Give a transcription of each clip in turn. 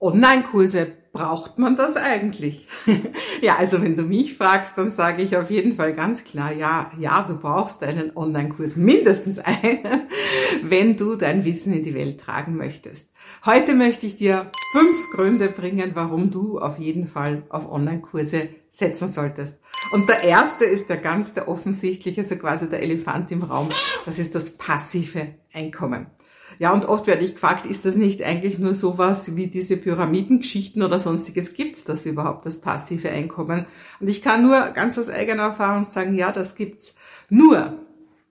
Online-Kurse, braucht man das eigentlich? ja, also wenn du mich fragst, dann sage ich auf jeden Fall ganz klar, ja, ja, du brauchst einen Online-Kurs, mindestens einen, wenn du dein Wissen in die Welt tragen möchtest. Heute möchte ich dir fünf Gründe bringen, warum du auf jeden Fall auf Online-Kurse setzen solltest. Und der erste ist der ganz der offensichtliche, also quasi der Elefant im Raum. Das ist das passive Einkommen. Ja, und oft werde ich gefragt, ist das nicht eigentlich nur sowas wie diese Pyramidengeschichten oder sonstiges? Gibt's das überhaupt, das passive Einkommen? Und ich kann nur ganz aus eigener Erfahrung sagen, ja, das gibt's. Nur,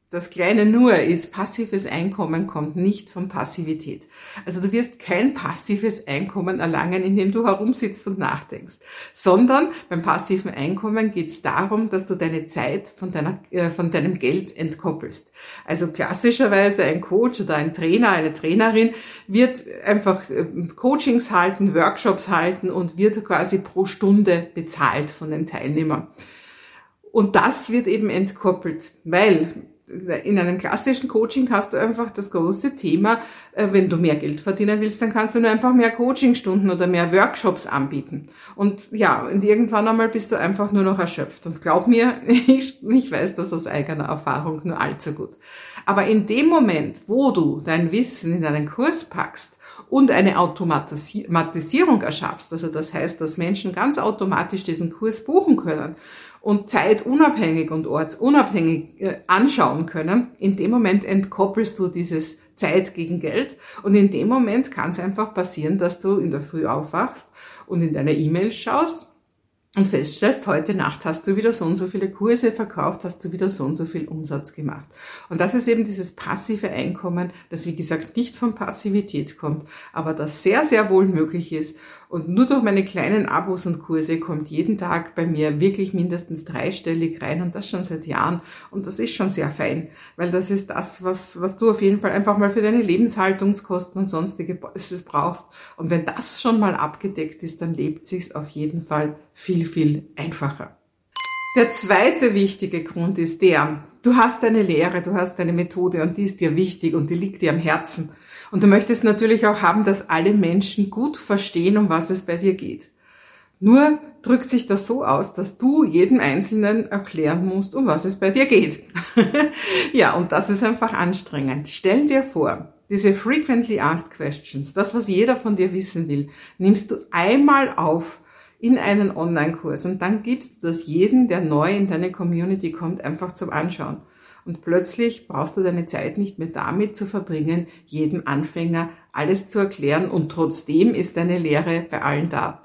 das kleine Nur ist, passives Einkommen kommt nicht von Passivität. Also du wirst kein passives Einkommen erlangen, indem du herumsitzt und nachdenkst, sondern beim passiven Einkommen geht es darum, dass du deine Zeit von, deiner, äh, von deinem Geld entkoppelst. Also klassischerweise ein Coach oder ein Trainer, eine Trainerin wird einfach äh, Coachings halten, Workshops halten und wird quasi pro Stunde bezahlt von den Teilnehmern. Und das wird eben entkoppelt, weil in einem klassischen Coaching hast du einfach das große Thema, äh, wenn du mehr Geld verdienen willst, dann kannst du nur einfach mehr Coachingstunden oder mehr Workshops anbieten. Und ja, und irgendwann einmal bist du einfach nur noch erschöpft. Und glaub mir, ich, ich weiß das aus eigener Erfahrung nur allzu gut. Aber in dem Moment, wo du dein Wissen in einen Kurs packst, und eine Automatisierung erschaffst. Also das heißt, dass Menschen ganz automatisch diesen Kurs buchen können und zeitunabhängig und ortsunabhängig äh, anschauen können. In dem Moment entkoppelst du dieses Zeit gegen Geld und in dem Moment kann es einfach passieren, dass du in der Früh aufwachst und in deine E-Mails schaust und feststellst, heute Nacht hast du wieder so und so viele Kurse verkauft, hast du wieder so und so viel Umsatz gemacht. Und das ist eben dieses passive Einkommen, das wie gesagt nicht von Passivität kommt, aber das sehr, sehr wohl möglich ist und nur durch meine kleinen Abos und Kurse kommt jeden Tag bei mir wirklich mindestens dreistellig rein und das schon seit Jahren. Und das ist schon sehr fein, weil das ist das, was, was du auf jeden Fall einfach mal für deine Lebenshaltungskosten und sonstige brauchst. Und wenn das schon mal abgedeckt ist, dann lebt sich's auf jeden Fall viel, viel einfacher. Der zweite wichtige Grund ist der, du hast deine Lehre, du hast deine Methode und die ist dir wichtig und die liegt dir am Herzen. Und du möchtest natürlich auch haben, dass alle Menschen gut verstehen, um was es bei dir geht. Nur drückt sich das so aus, dass du jedem Einzelnen erklären musst, um was es bei dir geht. ja, und das ist einfach anstrengend. Stell dir vor, diese frequently asked questions, das, was jeder von dir wissen will, nimmst du einmal auf in einen Online-Kurs und dann gibst du das jeden, der neu in deine Community kommt, einfach zum Anschauen. Und plötzlich brauchst du deine Zeit nicht mehr damit zu verbringen, jedem Anfänger alles zu erklären und trotzdem ist deine Lehre bei allen da.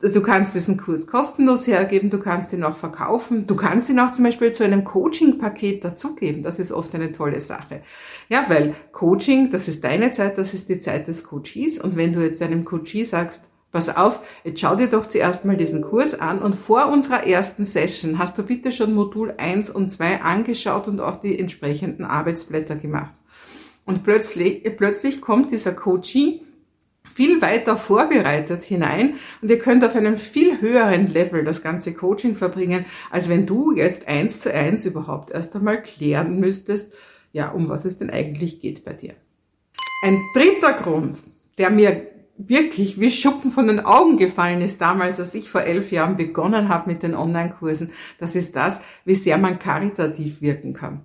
Du kannst diesen Kurs kostenlos hergeben, du kannst ihn auch verkaufen, du kannst ihn auch zum Beispiel zu einem Coaching-Paket dazugeben. Das ist oft eine tolle Sache. Ja, weil Coaching, das ist deine Zeit, das ist die Zeit des Coaches. Und wenn du jetzt deinem Coachie sagst, Pass auf, jetzt schau dir doch zuerst mal diesen Kurs an und vor unserer ersten Session hast du bitte schon Modul 1 und 2 angeschaut und auch die entsprechenden Arbeitsblätter gemacht. Und plötzlich, plötzlich kommt dieser Coaching viel weiter vorbereitet hinein und ihr könnt auf einem viel höheren Level das ganze Coaching verbringen, als wenn du jetzt eins zu eins überhaupt erst einmal klären müsstest, ja, um was es denn eigentlich geht bei dir. Ein dritter Grund, der mir wirklich wie Schuppen von den Augen gefallen ist damals, als ich vor elf Jahren begonnen habe mit den Online-Kursen. Das ist das, wie sehr man karitativ wirken kann.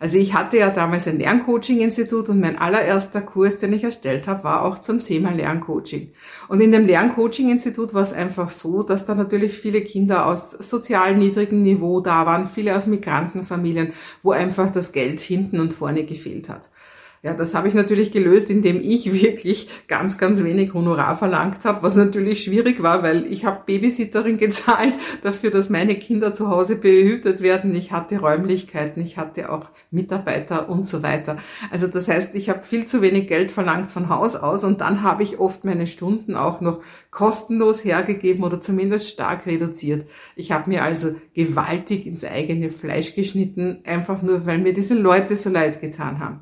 Also ich hatte ja damals ein Lerncoaching-Institut und mein allererster Kurs, den ich erstellt habe, war auch zum Thema Lerncoaching. Und in dem Lerncoaching-Institut war es einfach so, dass da natürlich viele Kinder aus sozial niedrigem Niveau da waren, viele aus Migrantenfamilien, wo einfach das Geld hinten und vorne gefehlt hat. Ja, das habe ich natürlich gelöst, indem ich wirklich ganz, ganz wenig Honorar verlangt habe, was natürlich schwierig war, weil ich habe Babysitterin gezahlt dafür, dass meine Kinder zu Hause behütet werden. Ich hatte Räumlichkeiten, ich hatte auch Mitarbeiter und so weiter. Also das heißt, ich habe viel zu wenig Geld verlangt von Haus aus und dann habe ich oft meine Stunden auch noch kostenlos hergegeben oder zumindest stark reduziert. Ich habe mir also gewaltig ins eigene Fleisch geschnitten, einfach nur, weil mir diese Leute so leid getan haben.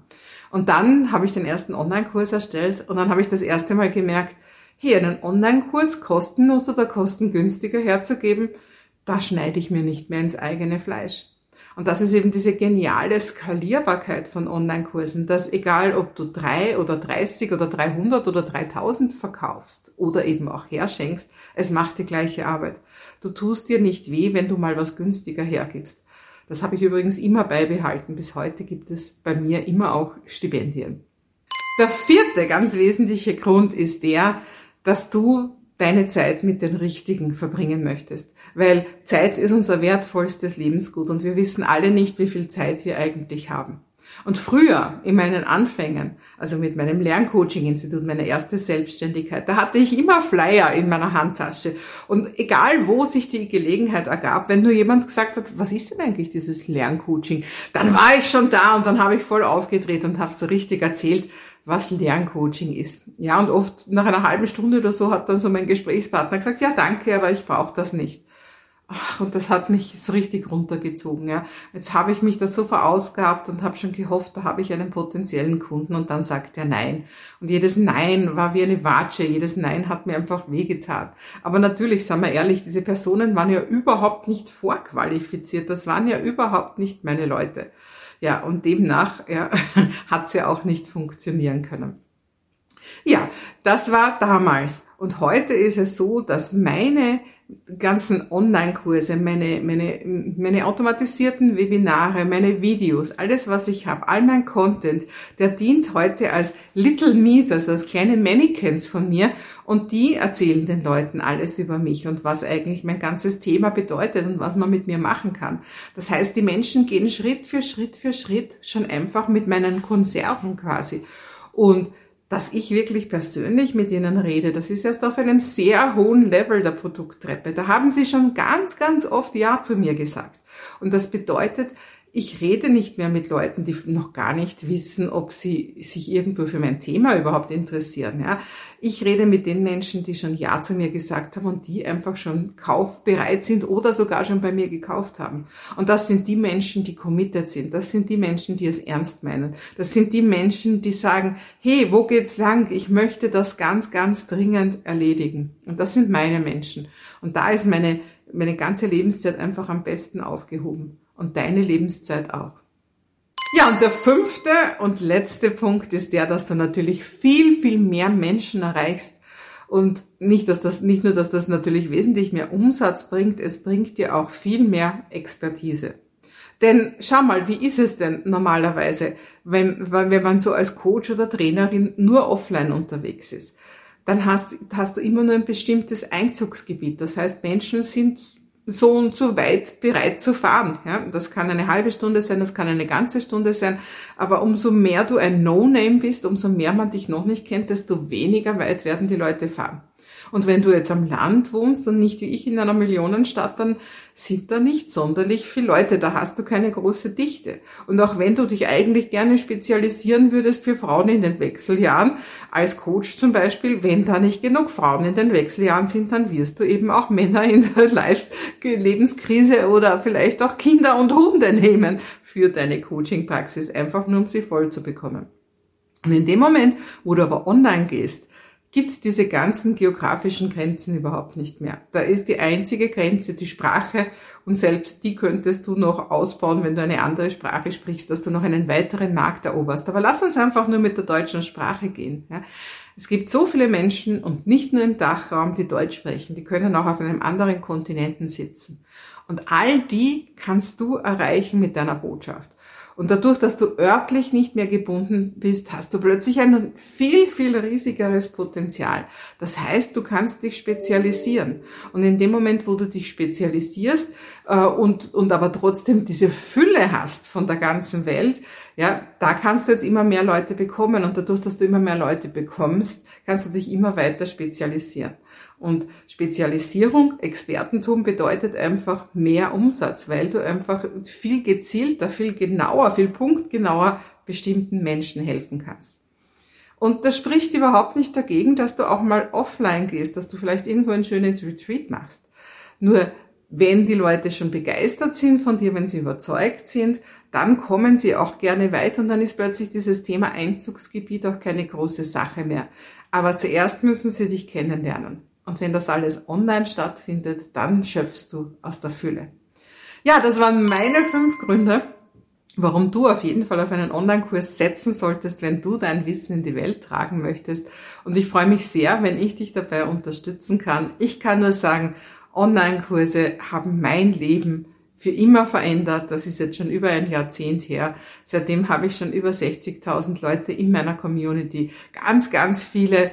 Und dann habe ich den ersten Online-Kurs erstellt und dann habe ich das erste Mal gemerkt, hey, einen Online-Kurs kostenlos oder kostengünstiger herzugeben, da schneide ich mir nicht mehr ins eigene Fleisch. Und das ist eben diese geniale Skalierbarkeit von Online-Kursen, dass egal ob du drei oder 30 oder 300 oder 3000 verkaufst oder eben auch herschenkst, es macht die gleiche Arbeit. Du tust dir nicht weh, wenn du mal was günstiger hergibst. Das habe ich übrigens immer beibehalten. Bis heute gibt es bei mir immer auch Stipendien. Der vierte ganz wesentliche Grund ist der, dass du deine Zeit mit den Richtigen verbringen möchtest. Weil Zeit ist unser wertvollstes Lebensgut und wir wissen alle nicht, wie viel Zeit wir eigentlich haben. Und früher, in meinen Anfängen, also mit meinem Lerncoaching-Institut, meine erste Selbstständigkeit, da hatte ich immer Flyer in meiner Handtasche. Und egal, wo sich die Gelegenheit ergab, wenn nur jemand gesagt hat, was ist denn eigentlich dieses Lerncoaching, dann war ich schon da und dann habe ich voll aufgedreht und habe so richtig erzählt, was Lerncoaching ist. Ja, und oft nach einer halben Stunde oder so hat dann so mein Gesprächspartner gesagt, ja, danke, aber ich brauche das nicht. Und das hat mich so richtig runtergezogen. Ja. Jetzt habe ich mich da so verausgabt und habe schon gehofft, da habe ich einen potenziellen Kunden und dann sagt er Nein. Und jedes Nein war wie eine Watsche, jedes Nein hat mir einfach wehgetan. Aber natürlich, sagen wir ehrlich, diese Personen waren ja überhaupt nicht vorqualifiziert, das waren ja überhaupt nicht meine Leute. Ja, und demnach ja, hat es ja auch nicht funktionieren können. Ja, das war damals. Und heute ist es so, dass meine ganzen Online-Kurse, meine, meine, meine automatisierten Webinare, meine Videos, alles was ich habe, all mein Content, der dient heute als Little Me's, also als kleine Mannequins von mir und die erzählen den Leuten alles über mich und was eigentlich mein ganzes Thema bedeutet und was man mit mir machen kann. Das heißt, die Menschen gehen Schritt für Schritt für Schritt schon einfach mit meinen Konserven quasi und dass ich wirklich persönlich mit ihnen rede, das ist erst auf einem sehr hohen Level der Produkttreppe. Da haben sie schon ganz, ganz oft Ja zu mir gesagt. Und das bedeutet, ich rede nicht mehr mit Leuten, die noch gar nicht wissen, ob sie sich irgendwo für mein Thema überhaupt interessieren. Ja. Ich rede mit den Menschen, die schon Ja zu mir gesagt haben und die einfach schon kaufbereit sind oder sogar schon bei mir gekauft haben. Und das sind die Menschen, die committed sind. Das sind die Menschen, die es ernst meinen. Das sind die Menschen, die sagen, hey, wo geht's lang? Ich möchte das ganz, ganz dringend erledigen. Und das sind meine Menschen. Und da ist meine, meine ganze Lebenszeit einfach am besten aufgehoben und deine Lebenszeit auch. Ja, und der fünfte und letzte Punkt ist der, dass du natürlich viel, viel mehr Menschen erreichst und nicht, dass das, nicht nur, dass das natürlich wesentlich mehr Umsatz bringt, es bringt dir auch viel mehr Expertise. Denn schau mal, wie ist es denn normalerweise, wenn, wenn man so als Coach oder Trainerin nur offline unterwegs ist? Dann hast, hast du immer nur ein bestimmtes Einzugsgebiet. Das heißt, Menschen sind so und so weit bereit zu fahren. Ja, das kann eine halbe Stunde sein, das kann eine ganze Stunde sein. Aber umso mehr du ein No-Name bist, umso mehr man dich noch nicht kennt, desto weniger weit werden die Leute fahren. Und wenn du jetzt am Land wohnst und nicht wie ich in einer Millionenstadt, dann sind da nicht sonderlich viele Leute. Da hast du keine große Dichte. Und auch wenn du dich eigentlich gerne spezialisieren würdest für Frauen in den Wechseljahren, als Coach zum Beispiel, wenn da nicht genug Frauen in den Wechseljahren sind, dann wirst du eben auch Männer in der Life-Lebenskrise oder vielleicht auch Kinder und Hunde nehmen für deine Coaching-Praxis, einfach nur um sie voll zu bekommen. Und in dem Moment, wo du aber online gehst, gibt es diese ganzen geografischen Grenzen überhaupt nicht mehr. Da ist die einzige Grenze die Sprache und selbst die könntest du noch ausbauen, wenn du eine andere Sprache sprichst, dass du noch einen weiteren Markt eroberst. Aber lass uns einfach nur mit der deutschen Sprache gehen. Ja. Es gibt so viele Menschen und nicht nur im Dachraum, die Deutsch sprechen, die können auch auf einem anderen Kontinenten sitzen. Und all die kannst du erreichen mit deiner Botschaft. Und dadurch, dass du örtlich nicht mehr gebunden bist, hast du plötzlich ein viel, viel riesigeres Potenzial. Das heißt, du kannst dich spezialisieren. Und in dem Moment, wo du dich spezialisierst äh, und, und aber trotzdem diese Fülle hast von der ganzen Welt, ja, da kannst du jetzt immer mehr Leute bekommen. Und dadurch, dass du immer mehr Leute bekommst, kannst du dich immer weiter spezialisieren. Und Spezialisierung, Expertentum bedeutet einfach mehr Umsatz, weil du einfach viel gezielter, viel genauer, viel punktgenauer bestimmten Menschen helfen kannst. Und das spricht überhaupt nicht dagegen, dass du auch mal offline gehst, dass du vielleicht irgendwo ein schönes Retreat machst. Nur wenn die Leute schon begeistert sind von dir, wenn sie überzeugt sind, dann kommen sie auch gerne weiter und dann ist plötzlich dieses Thema Einzugsgebiet auch keine große Sache mehr. Aber zuerst müssen sie dich kennenlernen. Und wenn das alles online stattfindet, dann schöpfst du aus der Fülle. Ja, das waren meine fünf Gründe, warum du auf jeden Fall auf einen Online-Kurs setzen solltest, wenn du dein Wissen in die Welt tragen möchtest. Und ich freue mich sehr, wenn ich dich dabei unterstützen kann. Ich kann nur sagen, Online-Kurse haben mein Leben für immer verändert. Das ist jetzt schon über ein Jahrzehnt her. Seitdem habe ich schon über 60.000 Leute in meiner Community, ganz, ganz viele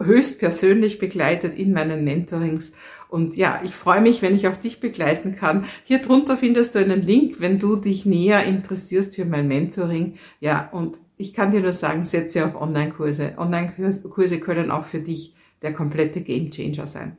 höchst persönlich begleitet in meinen Mentorings. Und ja, ich freue mich, wenn ich auch dich begleiten kann. Hier drunter findest du einen Link, wenn du dich näher interessierst für mein Mentoring. Ja, und ich kann dir nur sagen, setze auf Online-Kurse. Online-Kurse können auch für dich der komplette Gamechanger sein.